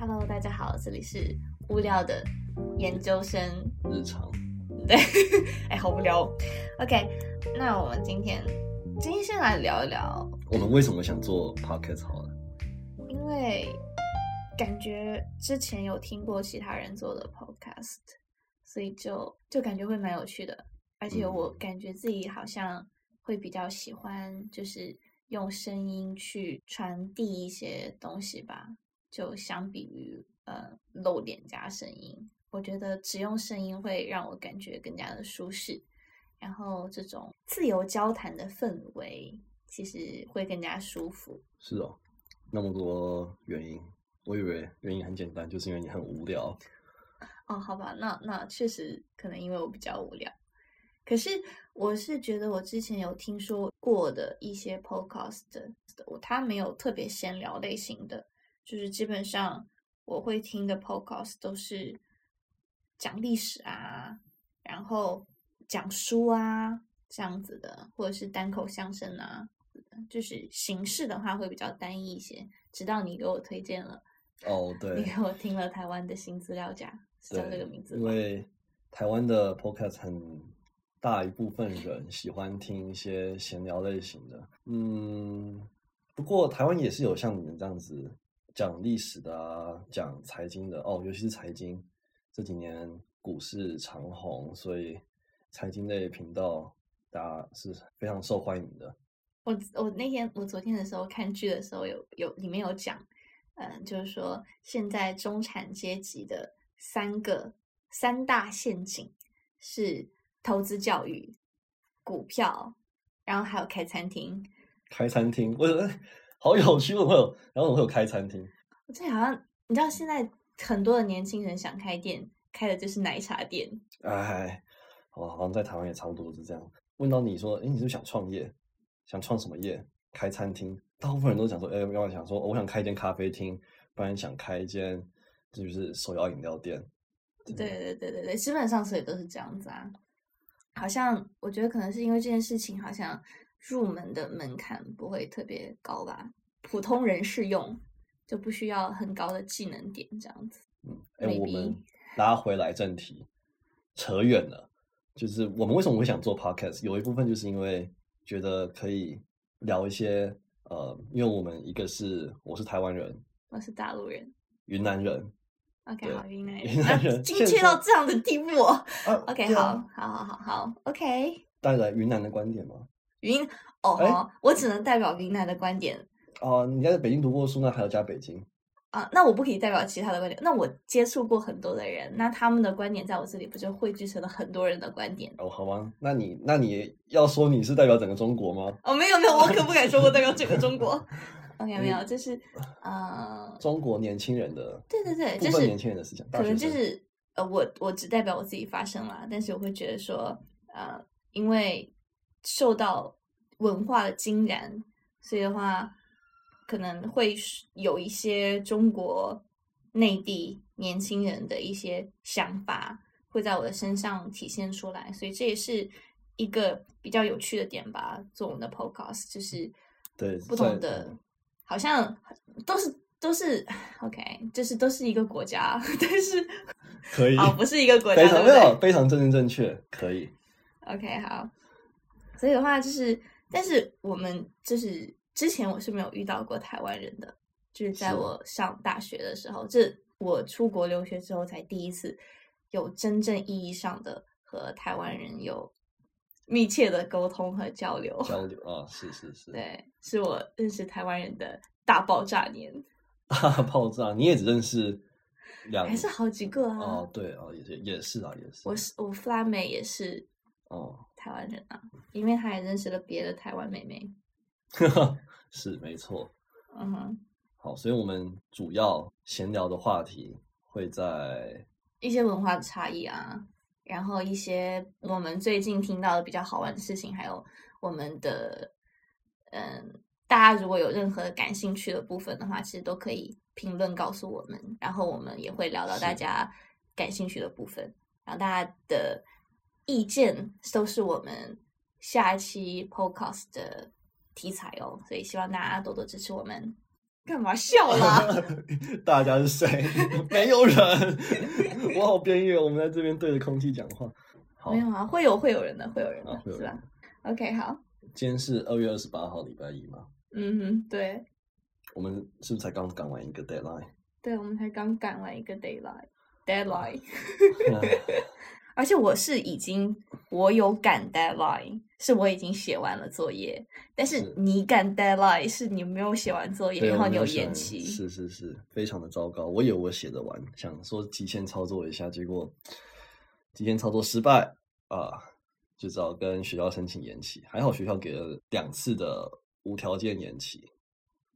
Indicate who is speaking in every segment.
Speaker 1: Hello，大家好，这里是无聊的研究生
Speaker 2: 日常。
Speaker 1: 对，哎，好无聊。OK，那我们今天今天先来聊一聊，
Speaker 2: 我们为什么想做 podcast 好了？
Speaker 1: 因为感觉之前有听过其他人做的 podcast，所以就就感觉会蛮有趣的，而且我感觉自己好像会比较喜欢，就是用声音去传递一些东西吧。就相比于呃露脸加声音，我觉得只用声音会让我感觉更加的舒适，然后这种自由交谈的氛围其实会更加舒服。
Speaker 2: 是哦，那么多原因，我以为原因很简单，就是因为你很无聊。
Speaker 1: 哦，好吧，那那确实可能因为我比较无聊。可是我是觉得我之前有听说过的一些 podcast，我他没有特别闲聊类型的。就是基本上我会听的 podcast 都是讲历史啊，然后讲书啊这样子的，或者是单口相声啊，就是形式的话会比较单一一些。直到你给我推荐了
Speaker 2: 哦，对，
Speaker 1: 你给我听了台湾的新资料夹，是叫这个名字
Speaker 2: 因为台湾的 podcast 很大一部分人喜欢听一些闲聊类型的，嗯，不过台湾也是有像你们这样子。讲历史的啊，讲财经的哦，尤其是财经，这几年股市长红，所以财经类频道大家是非常受欢迎的。
Speaker 1: 我我那天我昨天的时候看剧的时候，有有里面有讲，嗯，就是说现在中产阶级的三个三大陷阱是投资教育、股票，然后还有开餐厅。
Speaker 2: 开餐厅，我。好有趣，我会有，然后我会有开餐厅。
Speaker 1: 这好像你知道，现在很多的年轻人想开店，开的就是奶茶店。
Speaker 2: 哎，哦，好像在台湾也差不多是这样。问到你说，哎，你是想创业？想创什么业？开餐厅？大部分人都想说，哎，要想说，我想开一间咖啡厅，不然想开一间就是手摇饮料店。
Speaker 1: 对对对对对，基本上所以都是这样子啊。好像我觉得可能是因为这件事情，好像。入门的门槛不会特别高吧？普通人适用就不需要很高的技能点这样子。
Speaker 2: 嗯，哎，我们拉回来正题，扯远了。就是我们为什么会想做 podcast？有一部分就是因为觉得可以聊一些呃，因为我们一个是我是台湾人，
Speaker 1: 我是大陆人，
Speaker 2: 云南人。
Speaker 1: OK，好，云南
Speaker 2: 人，云南人，
Speaker 1: 精确到这样的地步。OK，好，好，好，好，好，OK。
Speaker 2: 带来云南的观点吗？
Speaker 1: 云哦，我只能代表云南的观点。
Speaker 2: 哦，你在北京读过书，那还要加北京
Speaker 1: 啊？那我不可以代表其他的观点。那我接触过很多的人，那他们的观点在我这里不就汇聚成了很多人的观点？
Speaker 2: 哦，好吗？那你那你要说你是代表整个中国吗？
Speaker 1: 哦，没有没有，我可不敢说我代表整个中国。OK，没有，就是呃，
Speaker 2: 中国年轻人的
Speaker 1: 对对对，就是
Speaker 2: 年轻人的思想，
Speaker 1: 可能就是呃，我我只代表我自己发声啦，但是我会觉得说呃，因为。受到文化的浸染，所以的话，可能会有一些中国内地年轻人的一些想法会在我的身上体现出来，所以这也是一个比较有趣的点吧。做我们的 podcast 就是
Speaker 2: 对
Speaker 1: 不同的，好像都是都是 OK，就是都是一个国家，但是
Speaker 2: 可以
Speaker 1: 哦，不是一个国家，
Speaker 2: 非常没有非常正正正确，可以
Speaker 1: OK 好。所以的话，就是，但是我们就是之前我是没有遇到过台湾人的，就是在我上大学的时候，这我出国留学之后才第一次有真正意义上的和台湾人有密切的沟通和交流。
Speaker 2: 交流啊，是是是，
Speaker 1: 对，是我认识台湾人的大爆炸年。
Speaker 2: 大爆炸，你也只认识两，
Speaker 1: 还是好几个啊？
Speaker 2: 哦，对啊，也是也是啊，也是。
Speaker 1: 我是我 fly 妹也是。
Speaker 2: 哦，
Speaker 1: 台湾人啊，因为他也认识了别的台湾妹妹，
Speaker 2: 是没错。
Speaker 1: 嗯哼，
Speaker 2: 好，所以我们主要闲聊的话题会在
Speaker 1: 一些文化的差异啊，然后一些我们最近听到的比较好玩的事情，还有我们的嗯，大家如果有任何感兴趣的部分的话，其实都可以评论告诉我们，然后我们也会聊到大家感兴趣的部分，然后大家的。意见都是我们下一期 podcast 的题材哦，所以希望大家多多支持我们。干嘛笑啦？
Speaker 2: 大家是谁？没有人。我好边缘，我们在这边对着空气讲话。好
Speaker 1: 没，有啊，会有会有人的，会有人的，
Speaker 2: 啊人
Speaker 1: 是吧？OK，好，
Speaker 2: 今天是二月二十八号，礼拜一嘛。
Speaker 1: 嗯哼，对
Speaker 2: 我们是不是才刚赶完一个 deadline？
Speaker 1: 对，我们才刚赶完一个 deadline deadline，而且我是已经我有赶 deadline，是我已经写完了作业，但是
Speaker 2: 是
Speaker 1: 你赶 deadline 是你没有写完作业，然后你有延期，
Speaker 2: 是是是，非常的糟糕。我以为我写的完，想说提前操作一下，结果提前操作失败啊，就只好跟学校申请延期。还好学校给了两次的无条件延期，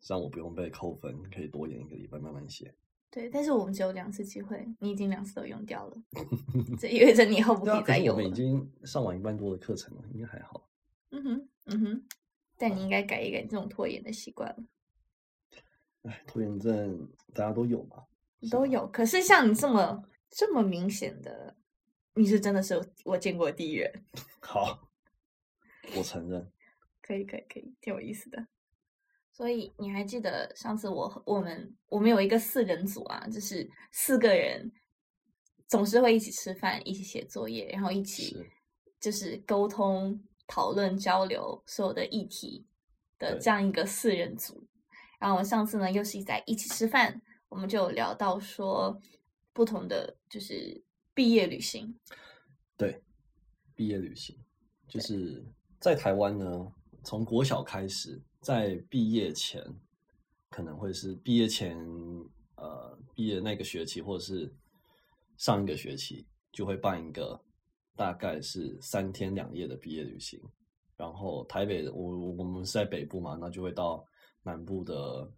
Speaker 2: 让我不用被扣分，可以多延一个礼拜慢慢写。
Speaker 1: 对，但是我们只有两次机会，你已经两次都用掉了，这意味着你以后不可以再用了
Speaker 2: 我们已。经上完一半多的课程了，应该还好。
Speaker 1: 嗯哼，嗯哼，但你应该改一改这种拖延的习惯了。
Speaker 2: 哎，拖延症大家都有吧
Speaker 1: 都有，可是像你这么这么明显的，你是真的是我见过的第一人。
Speaker 2: 好，我承认。
Speaker 1: 可以，可以，可以，挺有意思的。所以你还记得上次我和我们我们有一个四人组啊，就是四个人总是会一起吃饭、一起写作业，然后一起就是沟通、讨论、交流所有的议题的这样一个四人组。然后我上次呢，又是在一起吃饭，我们就有聊到说不同的就是毕业旅行，
Speaker 2: 对，毕业旅行。就是在台湾呢，从国小开始，在毕业前可能会是毕业前呃毕业那个学期，或者是上一个学期就会办一个大概是三天两夜的毕业旅行。然后台北我我们是在北部嘛，那就会到南部的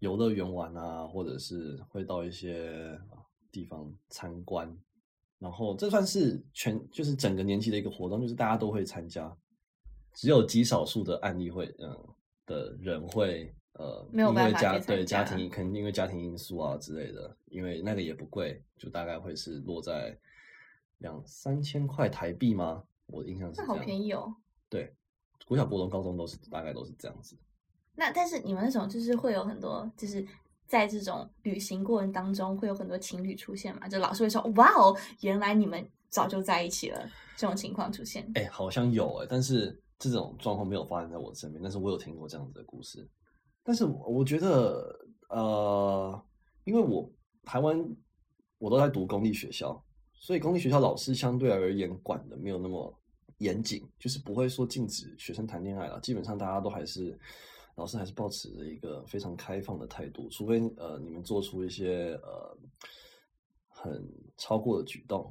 Speaker 2: 游乐园玩啊，或者是会到一些地方参观。然后这算是全就是整个年级的一个活动，就是大家都会参加，只有极少数的案例会嗯的人会呃
Speaker 1: 没有
Speaker 2: 因为家
Speaker 1: 办法
Speaker 2: 对家庭肯定因为家庭因素啊之类的，因为那个也不贵，就大概会是落在两三千块台币吗？我的印象是
Speaker 1: 那好
Speaker 2: 样。
Speaker 1: 便宜哦。
Speaker 2: 对，国小、国中、高中都是大概都是这样子。
Speaker 1: 那但是你们那种就是会有很多，就是在这种旅行过程当中会有很多情侣出现嘛？就老师会说：“哇哦，原来你们早就在一起了。”这种情况出现。
Speaker 2: 哎、好像有哎、但是这种状况没有发生在我身边，但是我有听过这样子的故事。但是我觉得，呃，因为我台湾我都在读公立学校，所以公立学校老师相对而言管的没有那么严谨，就是不会说禁止学生谈恋爱了。基本上大家都还是老师还是保持着一个非常开放的态度，除非呃你们做出一些呃很超过的举动，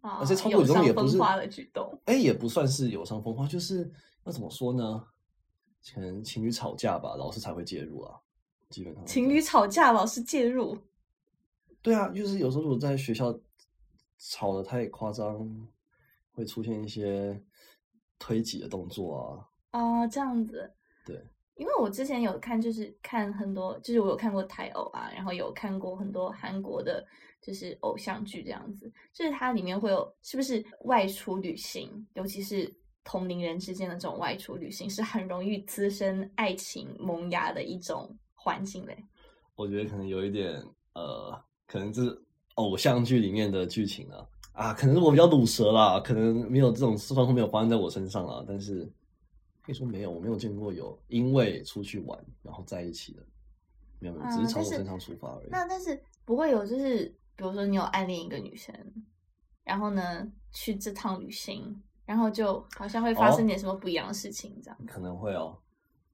Speaker 1: 啊
Speaker 2: 而且超过
Speaker 1: 有
Speaker 2: 时候也不是
Speaker 1: 风化的举动。
Speaker 2: 哎，也不算是有伤风化，就是要怎么说呢？可能情侣吵架吧，老师才会介入啊。基本上
Speaker 1: 情侣吵架，老师介入，
Speaker 2: 对啊，就是有时候如果在学校吵得太夸张，会出现一些推挤的动作啊。
Speaker 1: 哦、这样子。
Speaker 2: 对，
Speaker 1: 因为我之前有看，就是看很多，就是我有看过台偶啊，然后有看过很多韩国的，就是偶像剧这样子，就是它里面会有是不是外出旅行，尤其是同龄人之间的这种外出旅行，是很容易滋生爱情萌芽的一种环境嘞。
Speaker 2: 我觉得可能有一点呃，可能是偶像剧里面的剧情啊啊，可能是我比较鲁蛇啦，可能没有这种状况没有发生在我身上啊，但是可以说没有，我没有见过有因为出去玩然后在一起的，没有没有，只
Speaker 1: 是
Speaker 2: 从我身上出发而已。
Speaker 1: 那但是不会有，就是比如说你有暗恋一个女生，然后呢去这趟旅行，然后就好像会发生
Speaker 2: 哦
Speaker 1: 点什么不一样的事情，这样。
Speaker 2: 可能会哦，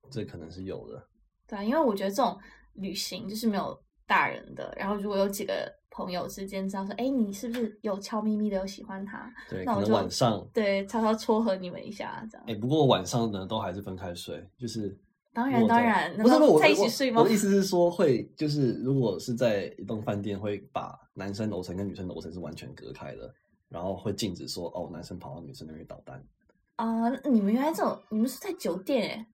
Speaker 2: 这可能是有的。
Speaker 1: 对啊，因为我觉得这种旅行就是没有大人的，然后如果有几个朋友之间知道说，哎，你是不是有悄咪咪的有喜欢他？
Speaker 2: 对，可能
Speaker 1: 那我就
Speaker 2: 晚上，
Speaker 1: 对，悄悄撮合你们一下，这样。
Speaker 2: 哎，不过晚上呢都还是分开睡，就是
Speaker 1: 当然当然，
Speaker 2: 不是不是我
Speaker 1: 在一起睡吗
Speaker 2: 我的意思是说会，就是如果是在一栋饭店，会把男生楼层跟女生楼层是完全隔开的，然后会禁止说哦，男生跑到女生那边捣蛋，
Speaker 1: 啊、你们原来这种，你们是在酒店哎，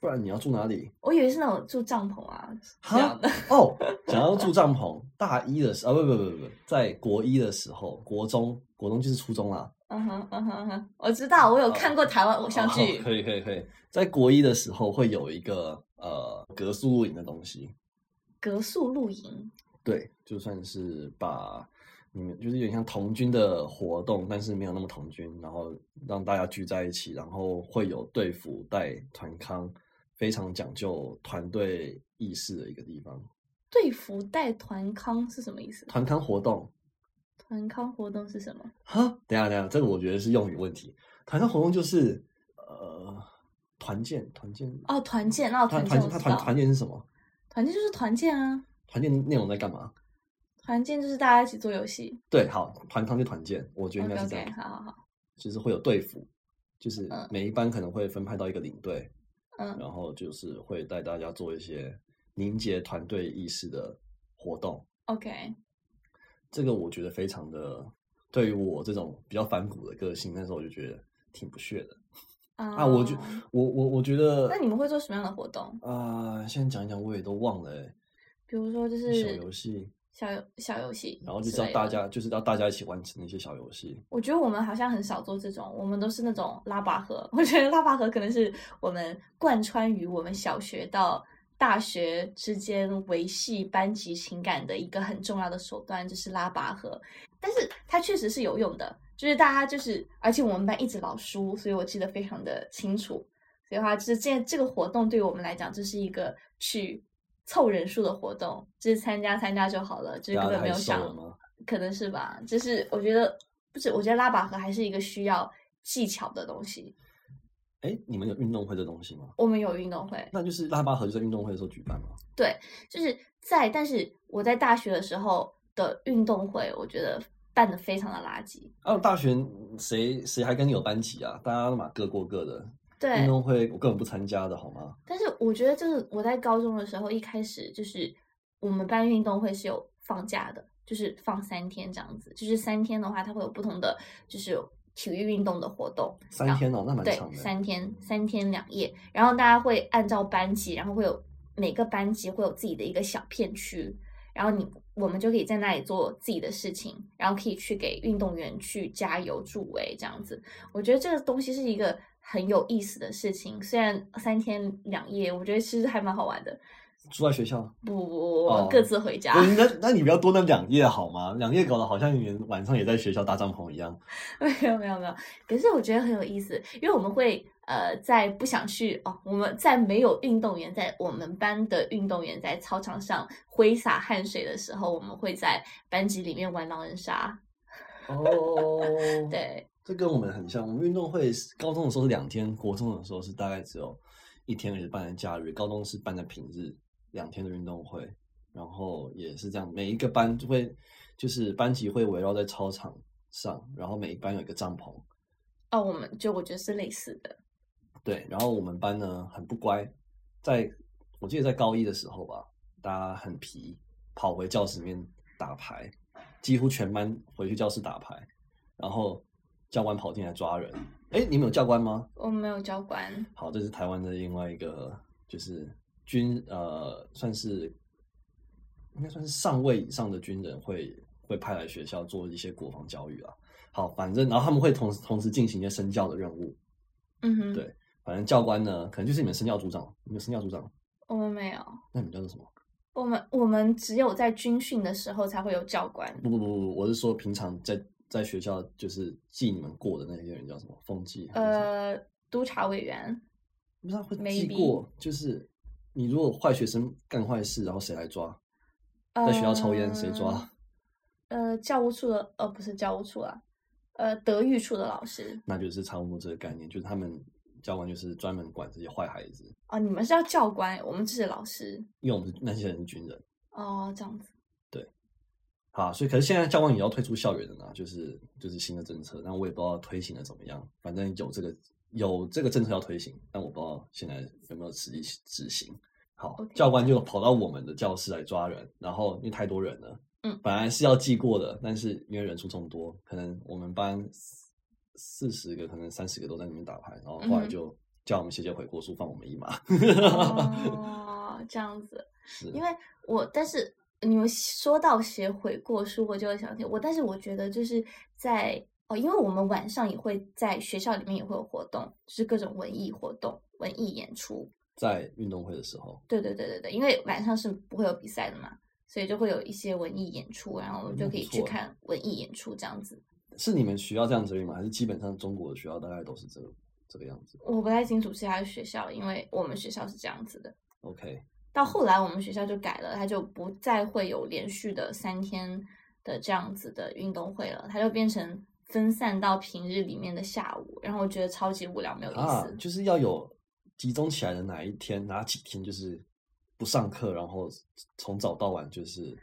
Speaker 2: 不然你要住哪里？
Speaker 1: 我以为是那种住帐篷啊这
Speaker 2: 哈
Speaker 1: 样的。
Speaker 2: 哦，想要住帐篷，大一的时候啊，不不不不不，在国一的时候，国中国中就是初中啦。
Speaker 1: 嗯哼嗯哼嗯哼，我知道，我有看过台湾偶像剧
Speaker 2: 哦。可以可以可以，在国一的时候会有一个呃格宿露营的东西，
Speaker 1: 格宿露营，
Speaker 2: 对，就算是把你们就是有点像童军的活动，但是没有那么童军，然后让大家聚在一起，然后会有队服带团康，非常讲究团队意识的一个地方。
Speaker 1: 队服带团康是什么意思？
Speaker 2: 团康活动，
Speaker 1: 团康活动是什么？
Speaker 2: 哈，等一下等一下，这个我觉得是用语问题。团康活动就是呃团建，团建
Speaker 1: 哦，团建，那
Speaker 2: 团
Speaker 1: 团建
Speaker 2: 团团团建是什么？
Speaker 1: 团建就是团建啊，
Speaker 2: 团建内容在干嘛？
Speaker 1: 团建就是大家一起做游戏。
Speaker 2: 对，好，团康就团建，我觉得应该是这样。
Speaker 1: 好好好，
Speaker 2: 就是会有队服，就是
Speaker 1: 嗯
Speaker 2: 每一班可能会分派到一个领队，
Speaker 1: 嗯
Speaker 2: 然后就是会带大家做一些凝结团队意识的活动。
Speaker 1: ，OK，
Speaker 2: 这个我觉得非常的，对于我这种比较反骨的个性，那时候我就觉得挺不屑的
Speaker 1: 啊
Speaker 2: 啊。我觉我我我觉得，
Speaker 1: 那你们会做什么样的活动？
Speaker 2: 啊、现在讲一讲我也都忘了哎、
Speaker 1: 比如说就是小
Speaker 2: 游戏，
Speaker 1: 小游小游戏，
Speaker 2: 然后就是要大。家就是要大家一起完成那些小游戏。
Speaker 1: 我觉得我们好像很少做这种，我们都是那种拉拔河。我觉得拉拔河可能是我们贯穿于我们小学到大学之间维系班级情感的一个很重要的手段，就是拉拔河。但是它确实是有用的，就是大家就是，而且我们班一直老输，所以我记得非常的清楚。所以的话，就是这这个活动对于我们来讲，这是一个去凑人数的活动，就是参加参加就好了，就是根本没有想？可能是吧，就是我觉得不是，我觉得拉拔河还是一个需要技巧的东西。
Speaker 2: 哎，你们有运动会这东西吗？
Speaker 1: 我们有运动会，
Speaker 2: 那就是拉巴河就在运动会的时候举办吗？
Speaker 1: 对，就是在，但是我在大学的时候的运动会，我觉得办的非常的垃圾。
Speaker 2: 啊，大学谁谁还跟你有班级啊？大家都嘛各过各的。
Speaker 1: 对运，
Speaker 2: 动会我根本不参加的好吗？
Speaker 1: 但是我觉得就是我在高中的时候，一开始就是我们班运动会是有放假的，就是放三天这样子。就是三天的话，它会有不同的就是体育运动的活动。
Speaker 2: 三天哦，那蛮
Speaker 1: 对
Speaker 2: 长，的。
Speaker 1: 三天三天两夜，然后大家会按照班级，然后会有每个班级会有自己的一个小片区，然后你我们就可以在那里做自己的事情，然后可以去给运动员去加油助威这样子。我觉得这个东西是一个很有意思的事情，虽然三天两夜，我觉得其实还蛮好玩的。
Speaker 2: 住在学校，
Speaker 1: 不不不，
Speaker 2: 哦
Speaker 1: 各自回家。
Speaker 2: 那那你不要多那两夜好吗？两夜搞得好像你们晚上也在学校搭帐篷一样。
Speaker 1: 没有没有没有，可是我觉得很有意思，因为我们会呃在不想去哦，我们在没有运动员在我们班的运动员在操场上挥洒汗水的时候，我们会在班级里面玩狼人杀。
Speaker 2: 哦，，
Speaker 1: 对，
Speaker 2: 这跟我们很像。我们运动会是高中的时候是两天，国中的时候是大概只有一天，而是办在假日。高中是办在平日两天的运动会，然后也是这样，每一个班就会就是班级会围绕在操场上，然后每一班有一个帐篷。
Speaker 1: 哦，我们就我觉得是类似的。
Speaker 2: 对，然后我们班呢很不乖，在我记得在高一的时候吧，大家很皮，跑回教室里面打牌，几乎全班回去教室打牌，然后教官跑进来抓人。哎，你们有教官吗？
Speaker 1: 我们没有教官，
Speaker 2: 好，这是台湾的另外一个，就是军呃，算是应该算是上位以上的军人会会派来学校做一些国防教育啊。好，反正然后他们会同时同时进行一些身教的任务。
Speaker 1: 嗯哼，
Speaker 2: 对反正教官呢，可能就是你们身教组长，你们身教组长，
Speaker 1: 我们没有，
Speaker 2: 那你们叫做什么？
Speaker 1: 我们我们只有在军训的时候才会有教官。
Speaker 2: 不不不不，我是说平常在在学校就是记你们过的那些人叫什么？风纪？
Speaker 1: 呃，督察委员，
Speaker 2: 不知道会记过，就是你如果坏学生干坏事，然后谁来抓？在学校抽烟谁抓？
Speaker 1: 呃，教务处的，呃，不是教务处啊，呃，德育处的老师。
Speaker 2: 那就是差不多这个概念，就是他们教官就是专门管这些坏孩子，
Speaker 1: 哦，你们是叫教官，我们只是老师。
Speaker 2: 因为我们是那些人是军人。
Speaker 1: 哦，这样子。
Speaker 2: 对好，所以可是现在教官也要退出校园了呢，就是就是新的政策，但我也不知道推行的怎么样，反正有这个有这个政策要推行，但我不知道现在有没有实际执行。好教官就跑到我们的教室来抓人，然后因为太多人了，
Speaker 1: 嗯
Speaker 2: 本来是要记过的，但是因为人数众多，可能我们班四十个，可能三十个都在里面打牌，然后后来就叫我们写写悔过书，放我们一马。
Speaker 1: 哦，这样子。
Speaker 2: 是，
Speaker 1: 因为我，但是你们说到写悔过书，我就会想起我，但是我觉得就是在哦，因为我们晚上也会在学校里面也会有活动，就是各种文艺活动、文艺演出。
Speaker 2: 在运动会的时候，
Speaker 1: 对对对对对，因为晚上是不会有比赛的嘛，所以就会有一些文艺演出，然后我们就可以去看文艺演出这样子。
Speaker 2: 是你们学校这样子吗？还是基本上中国的学校大概都是这个这个样子？
Speaker 1: 我不太清楚其他的学校，因为我们学校是这样子的。
Speaker 2: OK，
Speaker 1: 到后来我们学校就改了，它就不再会有连续的三天的这样子的运动会了，它就变成分散到平日里面的下午，然后我觉得超级无聊，没有意思。
Speaker 2: 就是要有集中起来的哪一天，哪几天就是不上课，然后从早到晚就是。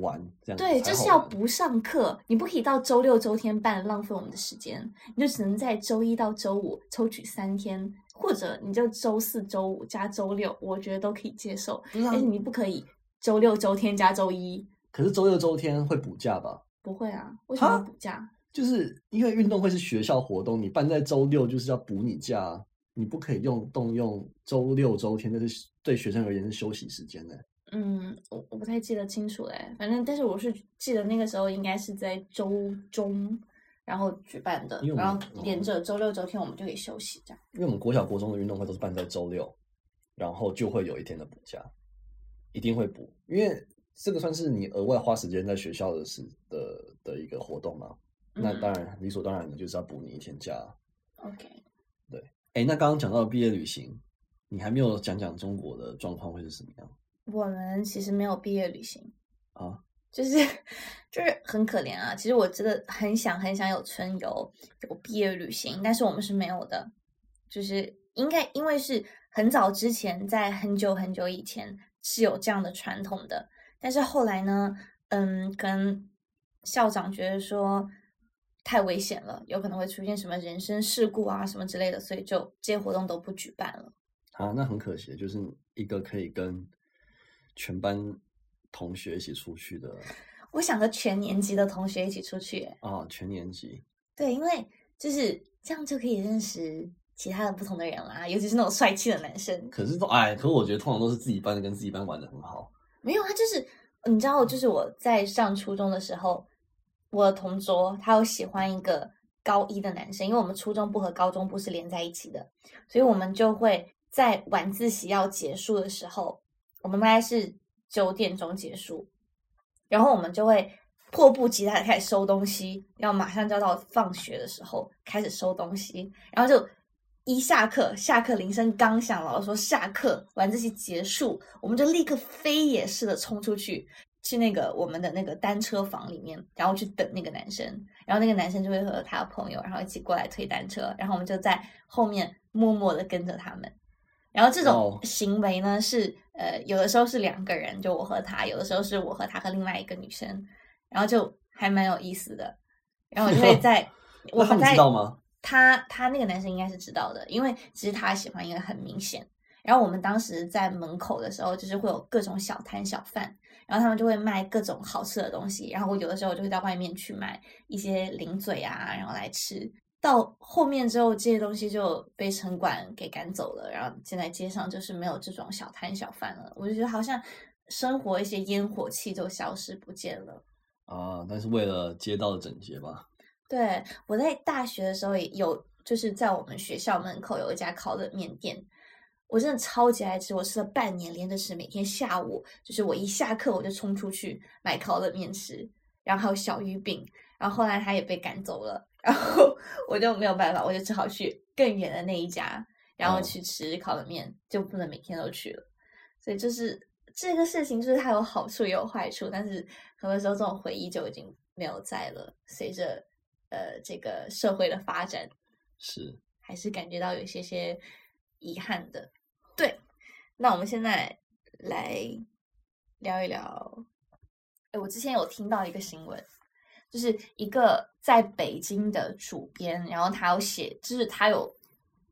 Speaker 2: 玩这样
Speaker 1: 对，就是要不上课，你不可以到周六周天办，浪费我们的时间。你就只能在周一到周五抽取三天，或者你就周四周五加周六，我觉得都可以接受。但是你不可以周六周天加周一。
Speaker 2: 可是周六周天会补假吧？
Speaker 1: 不会啊，为什么补假？
Speaker 2: 就是因为运动会是学校活动，你办在周六就是要补你假，你不可以用动用周六周天，这是对学生而言是休息时间的。
Speaker 1: 嗯，我我不太记得清楚嘞，反正但是我是记得那个时候应该是在周中，然后举办的，然后连着周六周天我们就可以休息这样。
Speaker 2: 因为我们国小国中的运动会都是办在周六，然后就会有一天的补假，一定会补，因为这个算是你额外花时间在学校的时的的一个活动嘛，那当然理所当然的就是要补你一天假。
Speaker 1: OK，
Speaker 2: 对，哎，那刚刚讲到毕业旅行，你还没有讲讲中国的状况会是什么样？
Speaker 1: 我们其实没有毕业旅行
Speaker 2: 啊，
Speaker 1: 就是 就是很可怜啊。其实我真的很想很想有春游，有毕业旅行，但是我们是没有的。就是应该因为是很早之前，在很久很久以前是有这样的传统的，但是后来呢，嗯，跟校长觉得说太危险了，有可能会出现什么人身事故啊什么之类的，所以就这些活动都不举办了。
Speaker 2: 啊，那很可惜，就是一个可以跟。全班同学一起出去的，
Speaker 1: 我想和全年级的同学一起出去。
Speaker 2: 啊，全年级。
Speaker 1: 对，因为就是这样就可以认识其他的不同的人啦，尤其是那种帅气的男生。
Speaker 2: 可是都哎，可是我觉得通常都是自己班的跟自己班玩的很好。
Speaker 1: 没有啊，就是你知道，就是我在上初中的时候，我的同桌他有喜欢一个高一的男生，因为我们初中部和高中部是连在一起的，所以我们就会在晚自习要结束的时候。我们大概是九点钟结束，然后我们就会迫不及待的开始收东西，要马上就要到放学的时候开始收东西，然后就一下课，下课铃声刚响，老师说下课，晚自习结束，我们就立刻飞也似的冲出去，去那个我们的那个单车房里面，然后去等那个男生，然后那个男生就会和他的朋友，然后一起过来推单车，然后我们就在后面默默的跟着他们。然后这种行为呢，是呃，有的时候是两个人，就我和他；有的时候是我和他和另外一个女生，然后就还蛮有意思的。然后我就会 在，我
Speaker 2: 他知道吗？
Speaker 1: 他他那个男生应该是知道的，因为其实他喜欢一个很明显。然后我们当时在门口的时候，就是会有各种小摊小贩，然后他们就会卖各种好吃的东西。然后我有的时候就会到外面去买一些零嘴啊，然后来吃。到后面之后，这些东西就被城管给赶走了，然后现在街上就是没有这种小摊小贩了。我就觉得好像生活一些烟火气都消失不见了
Speaker 2: 啊！但是为了街道的整洁吧。
Speaker 1: 对，我在大学的时候也有，就是在我们学校门口有一家烤冷面店，我真的超级爱吃，我吃了半年连着吃，每天下午就是我一下课我就冲出去买烤冷面吃，然后还有小鱼饼，然后后来他也被赶走了。然后 我就没有办法，我就只好去更远的那一家，然后去吃烤冷面，就不能每天都去了。所以就是这个事情，就是它有好处也有坏处，但是很多时候这种回忆就已经没有在了。随着呃这个社会的发展，
Speaker 2: 是
Speaker 1: 还是感觉到有一些些遗憾的。那我们现在来聊一聊。哎，我之前有听到一个新闻。就是一个在北京的主编，然后他有写，就是他有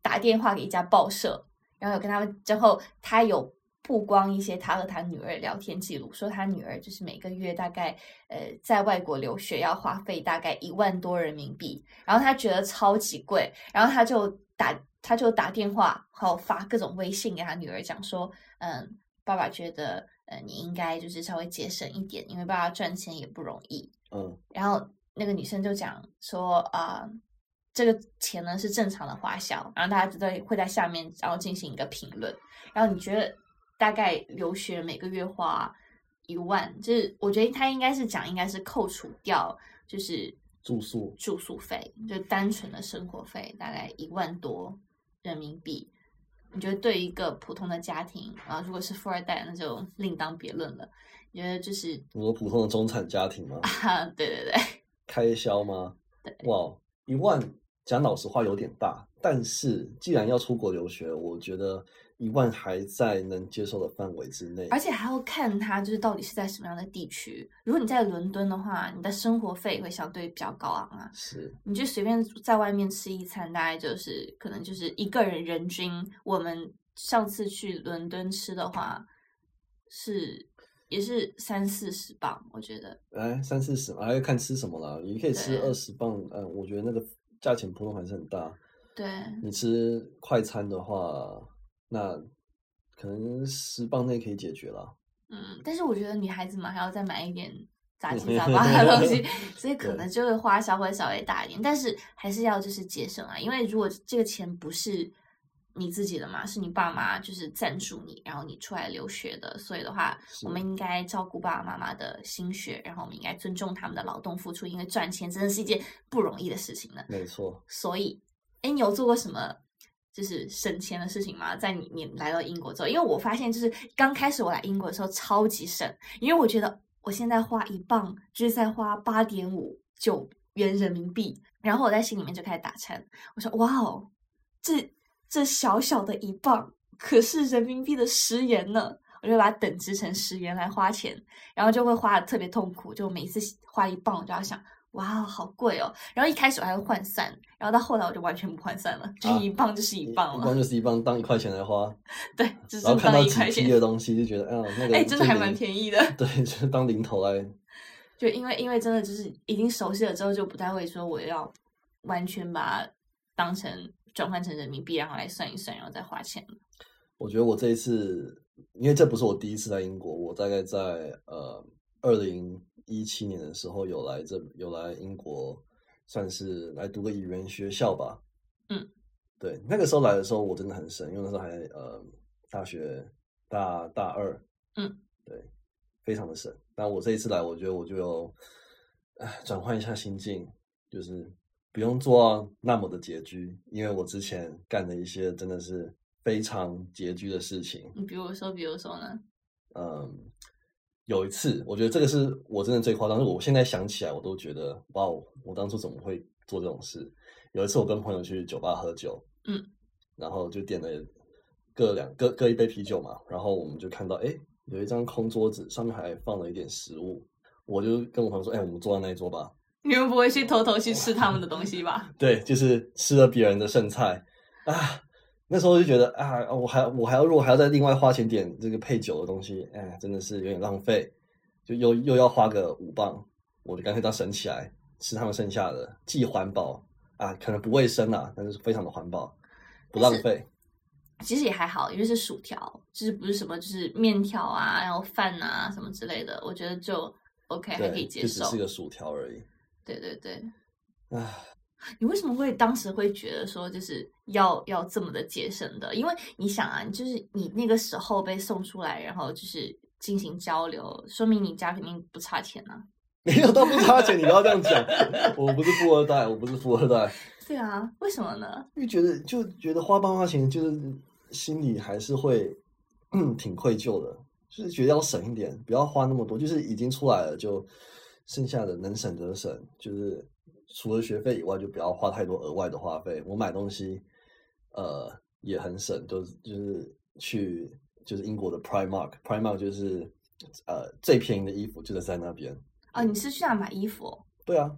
Speaker 1: 打电话给一家报社，然后有跟他们，之后他有曝光一些他和他女儿聊天记录，说他女儿就是每个月大概呃在外国留学要花费大概一万多人民币，然后他觉得超级贵，然后他就打他就打电话，还有发各种微信给他女儿讲说，嗯，爸爸觉得呃你应该就是稍微节省一点，因为爸爸赚钱也不容易。
Speaker 2: 嗯，
Speaker 1: 然后那个女生就讲说啊，这个钱呢是正常的花销，然后大家就在会在下面然后进行一个评论，然后你觉得大概留学每个月花一万，就是我觉得他应该是讲应该是扣除掉就是
Speaker 2: 住宿。
Speaker 1: 住宿费，就单纯的生活费大概一万多人民币。你觉得对一个普通的家庭啊，如果是富二代，那就另当别论了。你觉得就是
Speaker 2: 我普通的中产家庭吗？
Speaker 1: 啊，对对对，
Speaker 2: 开销吗？
Speaker 1: 对
Speaker 2: 哇，一万讲老实话有点大，但是既然要出国留学，我觉得一万还在能接受的范围之内。
Speaker 1: 而且还要看它就是到底是在什么样的地区。如果你在伦敦的话，你的生活费会相对比较高昂啊。
Speaker 2: 是
Speaker 1: 你就随便在外面吃一餐，大概就是可能就是一个人人均，我们上次去伦敦吃的话是也是三四十磅，我觉得。
Speaker 2: 哎，三四十嘛，还要看吃什么啦。你可以吃二十磅，嗯，我觉得那个价钱波动还是很大。
Speaker 1: 对，
Speaker 2: 你吃快餐的话，那可能十磅内可以解决了。
Speaker 1: 嗯，但是我觉得女孩子嘛，还要再买一点杂七杂八的东西，所以可能就会花销会稍微大一点，但是还是要就是节省啊，因为如果这个钱不是你自己的嘛，是你爸妈就是赞助你，然后你出来留学的，所以的话，我们应该照顾爸爸妈妈的心血，然后我们应该尊重他们的劳动付出，因为赚钱真的是一件不容易的事情呢。
Speaker 2: 没错，
Speaker 1: 所以，哎，你有做过什么就是省钱的事情吗？在你你来到英国之后，因为我发现就是刚开始我来英国的时候超级省，因为我觉得我现在花一磅就是在花八点五九元人民币，然后我在心里面就开始打颤，我说哇哦，这这小小的一磅可是人民币的十元呢。我就把它等值成十元来花钱，然后就会花的特别痛苦，就每次花一磅我就要想，哇，好贵哦。然后一开始我还会换算，然后到后来我就完全不换算了，就一磅就是一磅了。
Speaker 2: 一磅就是一磅，当一块钱来花，
Speaker 1: 对，就是
Speaker 2: 然后看到
Speaker 1: 一块钱。
Speaker 2: 的东西就觉得，哎呀，那个
Speaker 1: 哎，真的还蛮。便宜的。
Speaker 2: 对，就是当零头来。
Speaker 1: 就因为因为真的就是已经熟悉了之后，就不太会说我要完全把它当成转换成人民币，然后来算一算，然后再花钱。
Speaker 2: 我觉得我这一次，因为这不是我第一次在英国，我大概在呃二零一七年的时候有来这有来英国，算是来读个语言学校吧。
Speaker 1: 嗯，
Speaker 2: 对，那个时候来的时候我真的很神，因为那时候还呃大学大大二，
Speaker 1: 嗯，
Speaker 2: 对，非常的神。但我这一次来，我觉得我就有哎转换一下心境，就是不用做到那么的拮据，因为我之前干的一些真的是非常拮据的事情。
Speaker 1: 你比如说，比如说呢？
Speaker 2: 嗯，有一次，我觉得这个是我真的最夸张，是我现在想起来我都觉得，哇，哦，我当初怎么会做这种事？有一次我跟朋友去酒吧喝酒，
Speaker 1: 嗯，
Speaker 2: 然后就点了各两各各一杯啤酒嘛，然后我们就看到，哎，有一张空桌子，上面还放了一点食物，我就跟我朋友说，哎，我们坐在那一桌吧。
Speaker 1: 你们不会去偷偷去吃他们的东西吧？
Speaker 2: 对，就是吃了别人的剩菜啊。那时候就觉得啊，我还我还要如果还要再另外花钱点这个配酒的东西，哎，真的是有点浪费，就又又要花个五磅，我就干脆当省起来吃他们剩下的，既环保啊，可能不卫生啊，但是非常的环保，不浪费。
Speaker 1: 其实也还好，因为是薯条，就是不是什么就是面条啊，然后饭啊什么之类的，我觉得就 OK 还可以，接受
Speaker 2: 就只是。个薯条而已。
Speaker 1: 对对对，
Speaker 2: 啊，
Speaker 1: 你为什么会当时会觉得说就是要要这么的节省的？因为你想啊，你就是你那个时候被送出来，然后就是进行交流，说明你家肯定不差钱啊。
Speaker 2: 没有到不差钱，你不要这样讲。我不是富二代，我不是富二代。
Speaker 1: 对啊，为什么呢？
Speaker 2: 因为觉得就觉得花爸妈钱，就是心里还是会嗯 挺愧疚的，就是觉得要省一点，不要花那么多，就是已经出来了，就剩下的能省则省，就是除了学费以外，就不要花太多额外的花费。我买东西，呃，也很省，就是就是去就是英国的 Primark，Primark 就是呃最便宜的衣服就是在那边。
Speaker 1: 啊，你是去那买衣服哦？
Speaker 2: 对啊，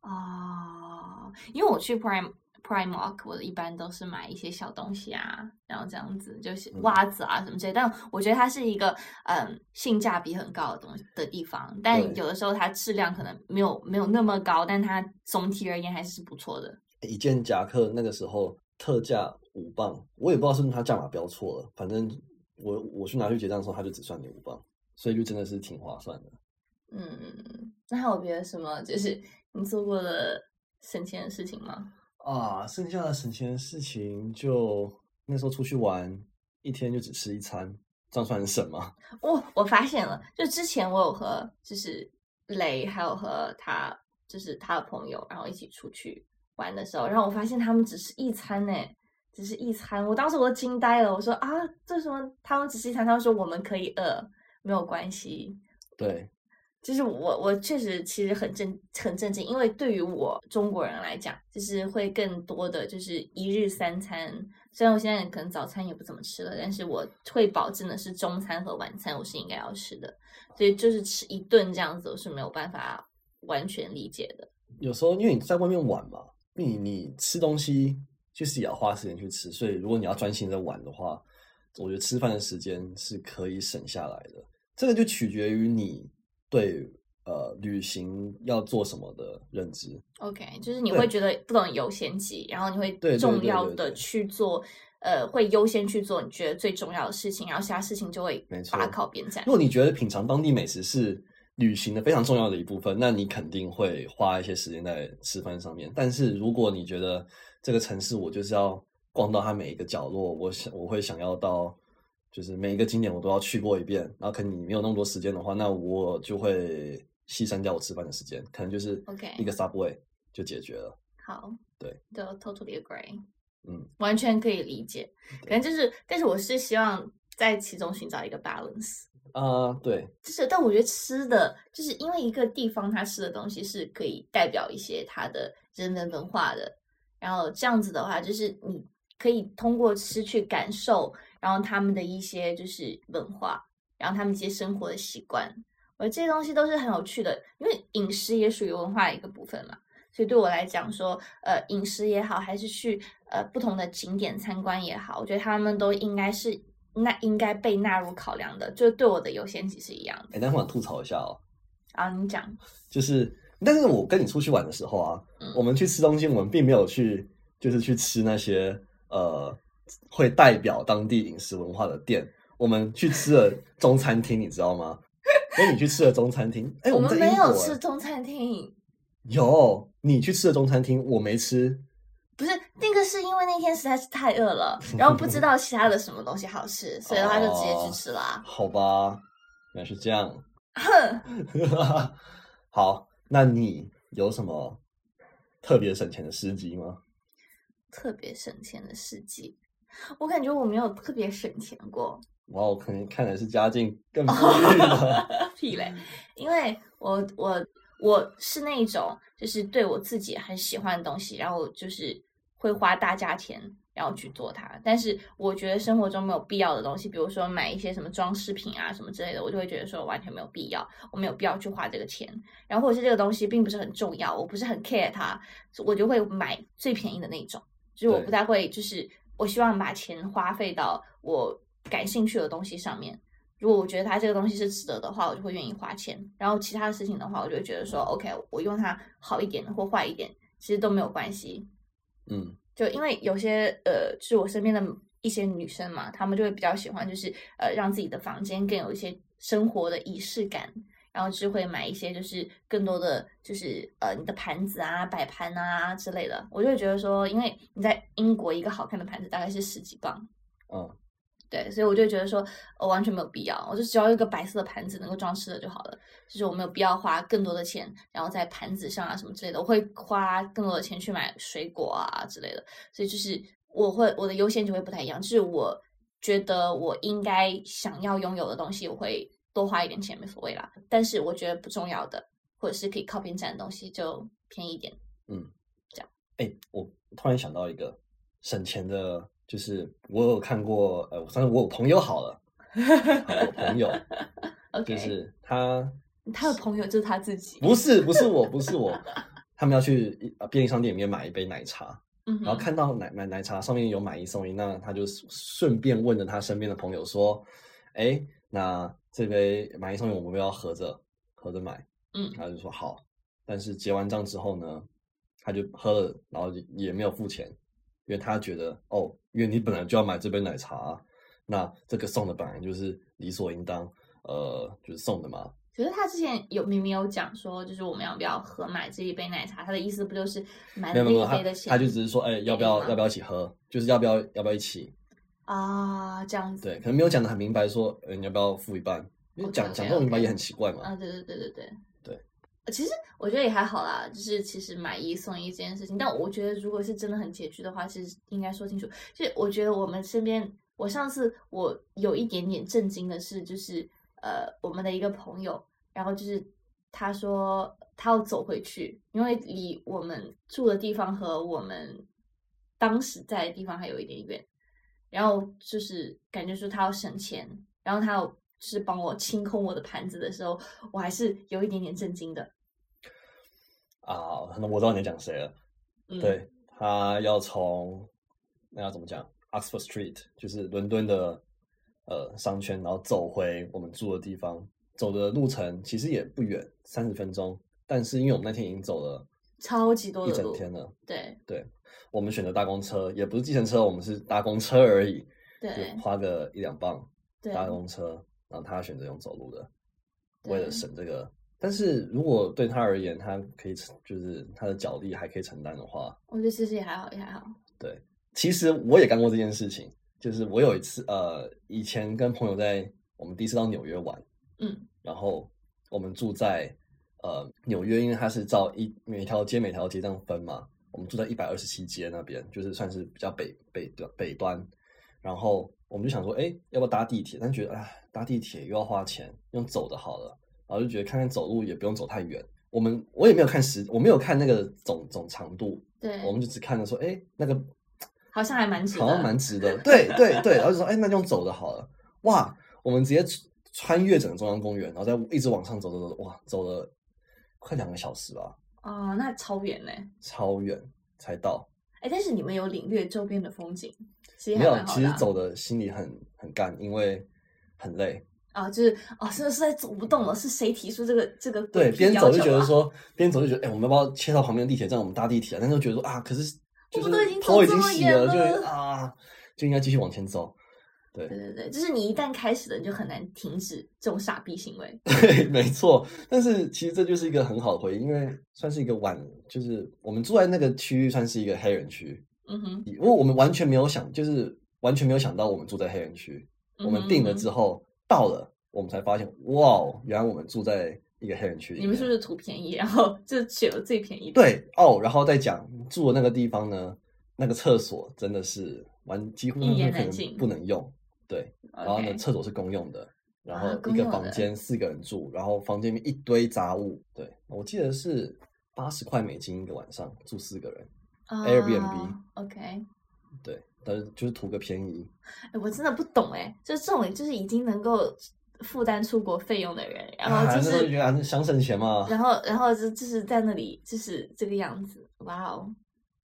Speaker 1: 啊，因为我去 Prime Primark，我一般都是买一些小东西啊，然后这样子就是
Speaker 2: 嗯
Speaker 1: 袜子啊什么之类。但我觉得它是一个嗯性价比很高的东西的地方，但有的时候它质量可能没有没有那么高，但它总体而言还是不错的。
Speaker 2: 一件夹克那个时候特价五磅，我也不知道是不是它价码标错了，反正我我去拿去结账的时候，它就只算你五磅，所以就真的是挺划算的。
Speaker 1: 嗯，那还有别的什么就是你做过的省钱的事情吗？
Speaker 2: 啊，剩下的省钱的事情就那时候出去玩，一天就只吃一餐，这样算很省吗？
Speaker 1: 我我发现了，就之前我有和就是雷，还有和他就是他的朋友，然后一起出去玩的时候，然后我发现他们只是一餐呢，只是一餐，我当时我都惊呆了，我说啊，这什么？他们只是一餐，他们说我们可以饿，没有关系。
Speaker 2: 对，
Speaker 1: 就是我我确实其实很震很震惊，因为对于我中国人来讲，就是会更多的就是一日三餐。虽然我现在可能早餐也不怎么吃了，但是我会保证的是中餐和晚餐我是应该要吃的，所以就是吃一顿这样子我是没有办法完全理解的。
Speaker 2: 有时候因为你在外面玩嘛，你你吃东西就是也要花时间去吃，所以如果你要专心的玩的话，我觉得吃饭的时间是可以省下来的。这个就取决于你对呃旅行要做什么的认知。
Speaker 1: OK，就是你
Speaker 2: 对
Speaker 1: 会觉得不懂优先级，然后你会重要的去做，呃，会优先去做你觉得最重要的事情，然后其他事情就会把它靠边站
Speaker 2: 如。果你觉得品尝当地美食是旅行的非常重要的一部分，那你肯定会花一些时间在吃饭上面。但是如果你觉得这个城市我就是要逛到它每一个角落，我想我会想要到，就是每一个景点我都要去过一遍，然后可能你没有那么多时间的话，那我就会牺牲掉我吃饭的时间，可能就是
Speaker 1: OK
Speaker 2: 一个 Subway 就解决了。
Speaker 1: 好，
Speaker 2: 对，
Speaker 1: 就 totally agree，
Speaker 2: 嗯，
Speaker 1: 完全可以理解。可能就是，但是我是希望在其中寻找一个 balance。
Speaker 2: 啊、对，
Speaker 1: 就是，但我觉得吃的，就是因为一个地方它吃的东西是可以代表一些它的人文文化的，然后这样子的话，就是你可以通过吃去感受，然后他们的一些就是文化，然后他们一些生活的习惯，我觉得这些东西都是很有趣的，因为饮食也属于文化的一个部分嘛。所以对我来讲说，呃，饮食也好，还是去呃不同的景点参观也好，我觉得他们都应该是那应该被纳入考量的，就对我的优先级是一样的。
Speaker 2: 哎，但我想吐槽一下哦，
Speaker 1: 啊，你讲，
Speaker 2: 就是，但是我跟你出去玩的时候啊，
Speaker 1: 嗯
Speaker 2: 我们去吃东西，我们并没有去，就是去吃那些呃会代表当地饮食文化的店，我们去吃了中餐厅，你知道吗？跟你去吃了中餐厅，哎，
Speaker 1: 我
Speaker 2: 们
Speaker 1: 们没有吃中餐厅，
Speaker 2: 有你去吃了中餐厅，我没吃，
Speaker 1: 不是那个是因为那天实在是太饿了，然后不知道其他的什么东西好吃，所以的话就直接去吃啦。
Speaker 2: 好吧，原来是这样。
Speaker 1: 哼，
Speaker 2: 好，那你有什么特别省钱的事迹吗？
Speaker 1: 特别省钱的事迹，我感觉我没有特别省钱过。
Speaker 2: 哇，我可能看来是家境更富裕了。
Speaker 1: 屁嘞！因为我我我是那种就是对我自己很喜欢的东西，然后就是会花大价钱然后去做它。但是我觉得生活中没有必要的东西，比如说买一些什么装饰品啊什么之类的，我就会觉得说完全没有必要，我没有必要去花这个钱。然后或者是这个东西并不是很重要，我不是很 care 它，我就会买最便宜的那种。就是我不太会，就是我希望把钱花费到我感兴趣的东西上面。如果我觉得它这个东西是值得的话，我就会愿意花钱。然后其他的事情的话，我就会觉得说，OK，我用它好一点或坏一点，其实都没有关系。
Speaker 2: 嗯，
Speaker 1: 就因为有些呃，就是我身边的一些女生嘛，她们就会比较喜欢，就是呃，让自己的房间更有一些生活的仪式感，然后就会买一些就是更多的就是呃你的盘子啊、摆盘啊之类的。我就会觉得说，因为你在英国一个好看的盘子大概是十几磅，
Speaker 2: 嗯，
Speaker 1: 对，所以我就觉得说，我完全没有必要，我就只要一个白色的盘子能够装吃的就好了，就是我没有必要花更多的钱，然后在盘子上啊什么之类的，我会花更多的钱去买水果啊之类的，所以就是我会我的优先就会不太一样，就是我觉得我应该想要拥有的东西，我会多花一点钱没所谓啦，但是我觉得不重要的或者是可以靠边站的东西就便宜一点。嗯，这样。
Speaker 2: 哎，我突然想到一个省钱的，就是我有看过，呃，算是我有朋友好了，好我朋友 就是他
Speaker 1: 他的朋友就是他自己，
Speaker 2: 不是不是我不是我，他们要去便利商店里面买一杯奶茶，然后看到奶买奶茶上面有买一送一，那他就顺便问了他身边的朋友说：“哎，那这杯买一送一我们要不要合着合着买？”
Speaker 1: 嗯
Speaker 2: 他就说好，但是结完账之后呢，他就喝了，然后也没有付钱，因为他觉得哦，因为你本来就要买这杯奶茶，那这个送的本来就是理所应当，呃，就是送的嘛。
Speaker 1: 可是他之前有明明有讲说，就是我们要不要合买这一杯奶茶？他的意思不就是买了
Speaker 2: 没有没有，他
Speaker 1: 那一杯的钱？
Speaker 2: 他就只是说，哎，要不要要不要一起喝？就是要不要要不要一起？
Speaker 1: 啊，这样子。
Speaker 2: 对，可能没有讲的很明白，说，呃，你要不要付一半？因为讲讲这么明白也很奇怪嘛。
Speaker 1: 啊，对对对对对
Speaker 2: 对
Speaker 1: 呃。其实我觉得也还好啦，就是其实买一送一这件事情，但我觉得如果是真的很拮据的话，其实应该说清楚。就是我觉得我们身边，我上次我有一点点震惊的是，就是呃，我们的一个朋友，然后就是他说他要走回去，因为离我们住的地方和我们当时在的地方还有一点远，然后就是感觉说他要省钱，然后他要就是帮我清空我的盘子的时候，我还是有一点点震惊的。
Speaker 2: 啊，那我知道你在讲谁了。
Speaker 1: 嗯，
Speaker 2: 对他要从那要怎么讲，Oxford Street，就是伦敦的呃商圈，然后走回我们住的地方，走的路程其实也不远，三十分钟。但是因为我们那天已经走了
Speaker 1: 超级多
Speaker 2: 一整天了，
Speaker 1: 对
Speaker 2: 对我们选择搭公车，也不是计程车，我们是搭公车而已，
Speaker 1: 对
Speaker 2: 就花个一两磅
Speaker 1: 对
Speaker 2: 搭公车，然后他选择用走路的，
Speaker 1: 对
Speaker 2: 为了省这个。但是如果对他而言，他可以承就是他的脚力还可以承担的话，
Speaker 1: 我觉得其实也还好，也还好。
Speaker 2: 对，其实我也干过这件事情，就是我有一次呃，以前跟朋友在我们第一次到纽约玩，
Speaker 1: 嗯
Speaker 2: 然后我们住在呃纽约，因为它是照一每条街每条街这样分嘛，我们住在一百二十七街那边，就是算是比较北北端北端，然后我们就想说，哎，要不要搭地铁？但觉得哎，搭地铁又要花钱，用走的好了，然后就觉得看看走路也不用走太远。我们我也没有看时，我没有看那个总总长度，
Speaker 1: 对，
Speaker 2: 我们就只看了说，哎，那个
Speaker 1: 好像还蛮值，
Speaker 2: 好像蛮值的，对对对，然后就说，哎，那就用走的好了。哇，我们直接穿越整个中央公园，然后再一直往上走走走，哇，走了快两个小时吧，
Speaker 1: 哦，那超远呢。
Speaker 2: 超远才到。
Speaker 1: 哎，但是你们有领略周边的风景，其实
Speaker 2: 没有。其实走的心里很很干，因为很累。
Speaker 1: 啊，就是哦，真的实在走不动了，是谁提出这个这个
Speaker 2: 对，边走就觉得说，边走就觉得，哎，我们要不要切到旁边的地铁站？我们搭地铁啊？但是又觉得说啊，可是就是
Speaker 1: 我们都已经
Speaker 2: 头已经洗了就啊，就应该继续往前走。对
Speaker 1: 对对对，就是你一旦开始了，你就很难停止这种傻逼行为。
Speaker 2: 对，没错。但是其实这就是一个很好的回忆，因为算是一个晚，就是我们住在那个区域，算是一个黑人区，
Speaker 1: 嗯哼，
Speaker 2: 因为我们完全没有想，就是完全没有想到我们住在黑人区。我们定了之
Speaker 1: 后，
Speaker 2: 后到了，我们才发现，哇哦，原来我们住在一个黑人区。
Speaker 1: 你们是不是图便宜，然后就选了最便宜的？
Speaker 2: 对哦，然后再讲住的那个地方呢，那个厕所真的是完几乎
Speaker 1: 一言难尽
Speaker 2: 不能用。对，然后呢，厕所是公用的，然
Speaker 1: 啊
Speaker 2: 后一个房间四个人住，然后房间里面一堆杂物。对，我记得是八十块美金一个晚上住四个人。Airbnb
Speaker 1: 啊 OK，
Speaker 2: 对，但是就是图个便宜。
Speaker 1: 哎，我真的不懂哎，就是这种就是已经能够负担出国费用的人，然后
Speaker 2: 啊
Speaker 1: 就是，
Speaker 2: 那原来想省钱嘛。
Speaker 1: 然后然后就就是在那里就是这个样子，哇哦！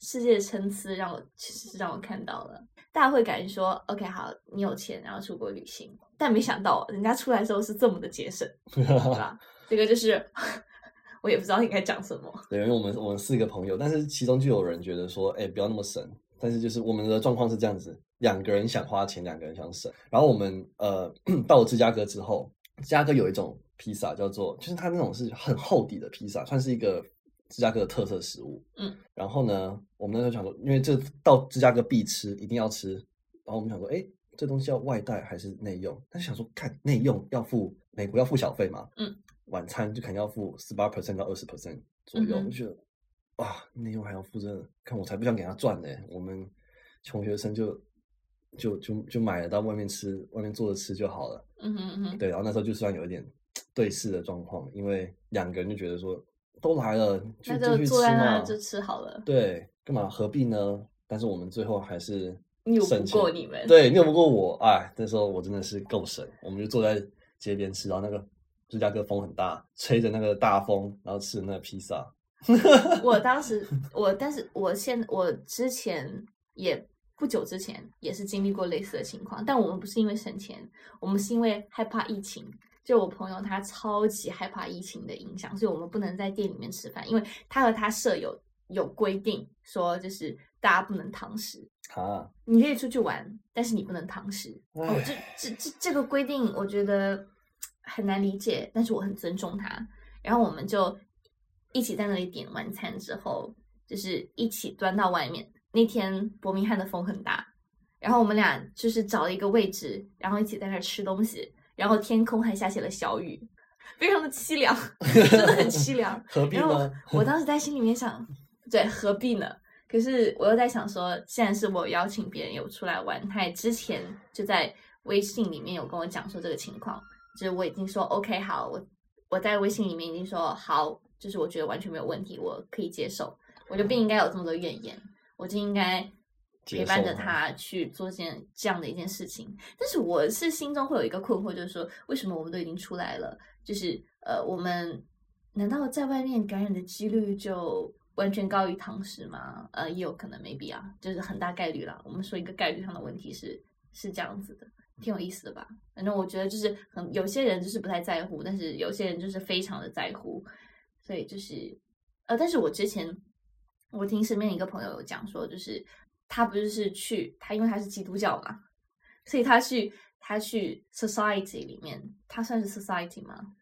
Speaker 1: 世界的参差让我其实是让我看到了，大家会感觉说，OK，好，你有钱，然后出国旅行，但没想到人家出来的时候是这么的节省，对吧？这个就是 我也不知道应该讲什么。
Speaker 2: 对，因为我们我们四个朋友，但是其中就有人觉得说，哎，不要那么省。但是就是我们的状况是这样子，两个人想花钱，两个人想省。然后我们呃 到了芝加哥之后，芝加哥有一种披萨叫做，就是它那种是很厚底的披萨，算是一个芝加哥的特色食物。
Speaker 1: 嗯，
Speaker 2: 然后呢，我们那时候想说，因为这到芝加哥必吃，一定要吃。然后我们想说，哎，这东西要外带还是内用？但是想说，看内用要付美国要付小费嘛，
Speaker 1: 嗯，
Speaker 2: 晚餐就肯定要付十八 percent 到二十 percent 左右，
Speaker 1: 嗯
Speaker 2: 我就觉得哇，内用还要付这个，看我才不想给他赚呢。我们穷学生就就就就买了到外面吃，外面坐着吃就好了。
Speaker 1: 嗯哼嗯哼，
Speaker 2: 对，然后那时候就算有一点 对视的状况，因为两个人就觉得说都来了，就
Speaker 1: 那就坐在那，就吃好了，
Speaker 2: 对，干嘛何必呢？但是我们最后还是
Speaker 1: 拗
Speaker 2: 省
Speaker 1: 不过
Speaker 2: 钱
Speaker 1: 你们。
Speaker 2: 对，拗不过我，哎，那时候我真的是够神，我们就坐在街边吃，然后那个芝加哥风很大，吹着那个大风，然后吃那个披萨。
Speaker 1: 我 当时我，但是我现我之前也不久之前也是经历过类似的情况，但我们不是因为省钱，我们是因为害怕疫情。就我朋友他超级害怕疫情的影响，所以我们不能在店里面吃饭，因为他和他舍友有规定说，就是大家不能堂食。
Speaker 2: 啊，
Speaker 1: 你可以出去玩，但是你不能堂食。哦，这这这这个规定，我觉得很难理解，但是我很尊重他。然后我们就一起在那里点完餐之后，就是一起端到外面。那天伯明翰的风很大，然后我们俩就是找了一个位置，然后一起在那儿吃东西。然后天空还下起了小雨，非常的凄凉，真的很凄凉。
Speaker 2: 何必
Speaker 1: 然后
Speaker 2: 呢？
Speaker 1: 我当时在心里面想，对，何必呢？可是我又在想说，既然是我邀请别人有出来玩，他也之前就在微信里面有跟我讲说这个情况，就是我已经说 OK 好，我我在微信里面已经说好，就是我觉得完全没有问题，我可以接受，我就不应该有这么多怨言，我就应该
Speaker 2: 接
Speaker 1: 陪伴着他去做件这样的一件事情。但是我是心中会有一个困惑，就是说为什么我们都已经出来了，就是呃，我们难道在外面感染的几率就完全高于堂食吗？呃，也有可能，maybe 啊，就是很大概率啦。我们说一个概率上的问题是是这样子的，挺有意思的吧？反正我觉得就是很有些人就是不太在乎，但是有些人就是非常的在乎，所以就是呃，但是我之前我听身边一个朋友有讲说，就是他不是去他因为他是基督教嘛，所以他去他去 society 里面，他算是 society 吗？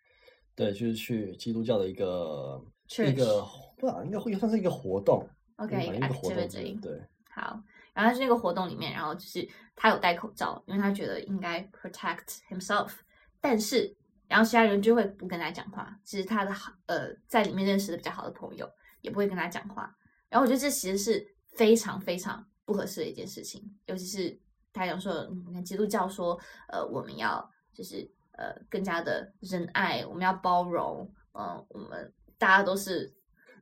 Speaker 2: 对，就是去基督教的一个
Speaker 1: Church
Speaker 2: 一个不啊，应该会算是一个活动。
Speaker 1: OK，
Speaker 2: 一个活动对，
Speaker 1: 好，然后他去那个活动里面，然后就是他有戴口罩，因为他觉得应该 protect himself，但是然后其他人就会不跟他讲话，其实他的好呃在里面认识的比较好的朋友也不会跟他讲话，然后我觉得这其实是非常非常不合适的一件事情，尤其是他讲说，嗯你看基督教说，呃，我们要就是呃更加的仁爱，我们要包容，嗯、我们大家都是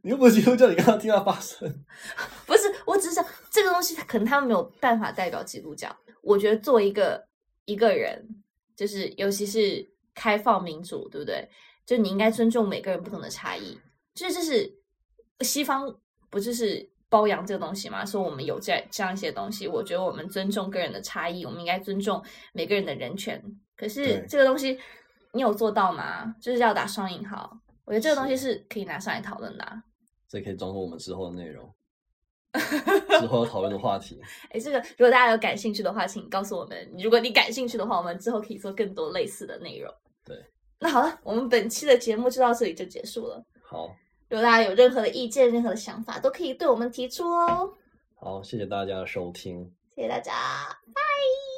Speaker 2: 你又不是基督教，你刚刚听到发声，
Speaker 1: 不是，我只是想这个东西，可能他们没有办法代表基督教。我觉得做一个一个人，就是尤其是开放民主，对不对？就你应该尊重每个人不同的差异。就是这是西方不就是包养这个东西嘛？说我们有这这样一些东西，我觉得我们尊重个人的差异，我们应该尊重每个人的人权。可是这个东西，你有做到吗？就是要打双引号。我觉得这个东西
Speaker 2: 是
Speaker 1: 是可以拿上来讨论的、啊。
Speaker 2: 这可以装作我们之后的内容，之后要讨论的话题。
Speaker 1: 哎，这个如果大家有感兴趣的话，请告诉我们。如果你感兴趣的话，我们之后可以做更多类似的内容。
Speaker 2: 对，
Speaker 1: 那好了，我们本期的节目就到这里就结束了。
Speaker 2: 好，
Speaker 1: 如果大家有任何的意见、任何的想法，都可以对我们提出哦。
Speaker 2: 好，谢谢大家的收听。
Speaker 1: 谢谢大家，拜。